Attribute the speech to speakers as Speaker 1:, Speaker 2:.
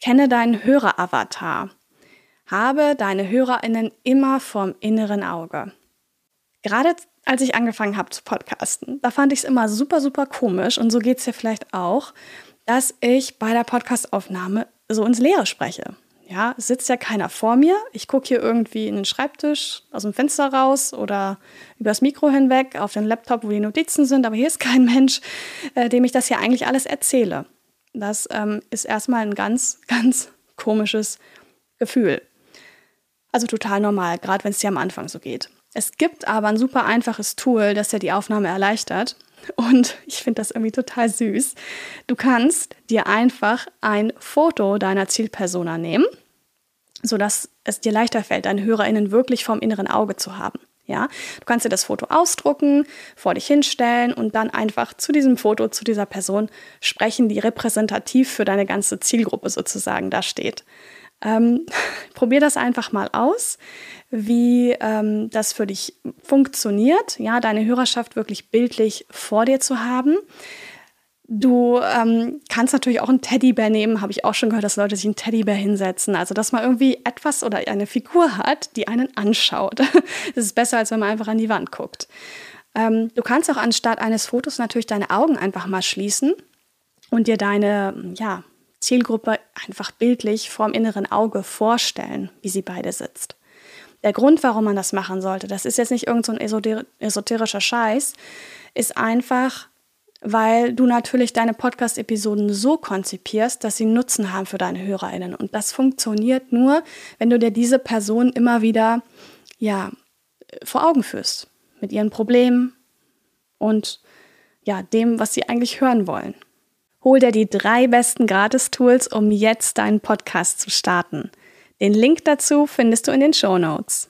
Speaker 1: Kenne deinen Höreravatar. Habe deine HörerInnen immer vorm inneren Auge. Gerade als ich angefangen habe zu podcasten, da fand ich es immer super, super komisch und so geht es dir vielleicht auch, dass ich bei der Podcastaufnahme so ins Leere spreche. Ja, sitzt ja keiner vor mir. Ich gucke hier irgendwie in den Schreibtisch aus dem Fenster raus oder übers Mikro hinweg auf den Laptop, wo die Notizen sind. Aber hier ist kein Mensch, äh, dem ich das hier eigentlich alles erzähle. Das ähm, ist erstmal ein ganz, ganz komisches Gefühl. Also total normal, gerade wenn es dir am Anfang so geht. Es gibt aber ein super einfaches Tool, das dir die Aufnahme erleichtert. Und ich finde das irgendwie total süß. Du kannst dir einfach ein Foto deiner Zielpersona nehmen, sodass es dir leichter fällt, deine HörerInnen wirklich vom inneren Auge zu haben. Ja, du kannst dir das Foto ausdrucken, vor dich hinstellen und dann einfach zu diesem Foto, zu dieser Person sprechen, die repräsentativ für deine ganze Zielgruppe sozusagen da steht. Ähm, probier das einfach mal aus, wie ähm, das für dich funktioniert, ja, deine Hörerschaft wirklich bildlich vor dir zu haben. Du ähm, kannst natürlich auch einen Teddybär nehmen, habe ich auch schon gehört, dass Leute sich einen Teddybär hinsetzen. Also, dass man irgendwie etwas oder eine Figur hat, die einen anschaut. das ist besser, als wenn man einfach an die Wand guckt. Ähm, du kannst auch anstatt eines Fotos natürlich deine Augen einfach mal schließen und dir deine, ja, Zielgruppe einfach bildlich vorm inneren Auge vorstellen, wie sie beide sitzt. Der Grund, warum man das machen sollte, das ist jetzt nicht irgendein so esoterischer Scheiß, ist einfach, weil du natürlich deine Podcast-Episoden so konzipierst, dass sie Nutzen haben für deine HörerInnen. Und das funktioniert nur, wenn du dir diese Person immer wieder ja, vor Augen führst. Mit ihren Problemen und ja, dem, was sie eigentlich hören wollen. Hol dir die drei besten Gratis-Tools, um jetzt deinen Podcast zu starten. Den Link dazu findest du in den Show Notes.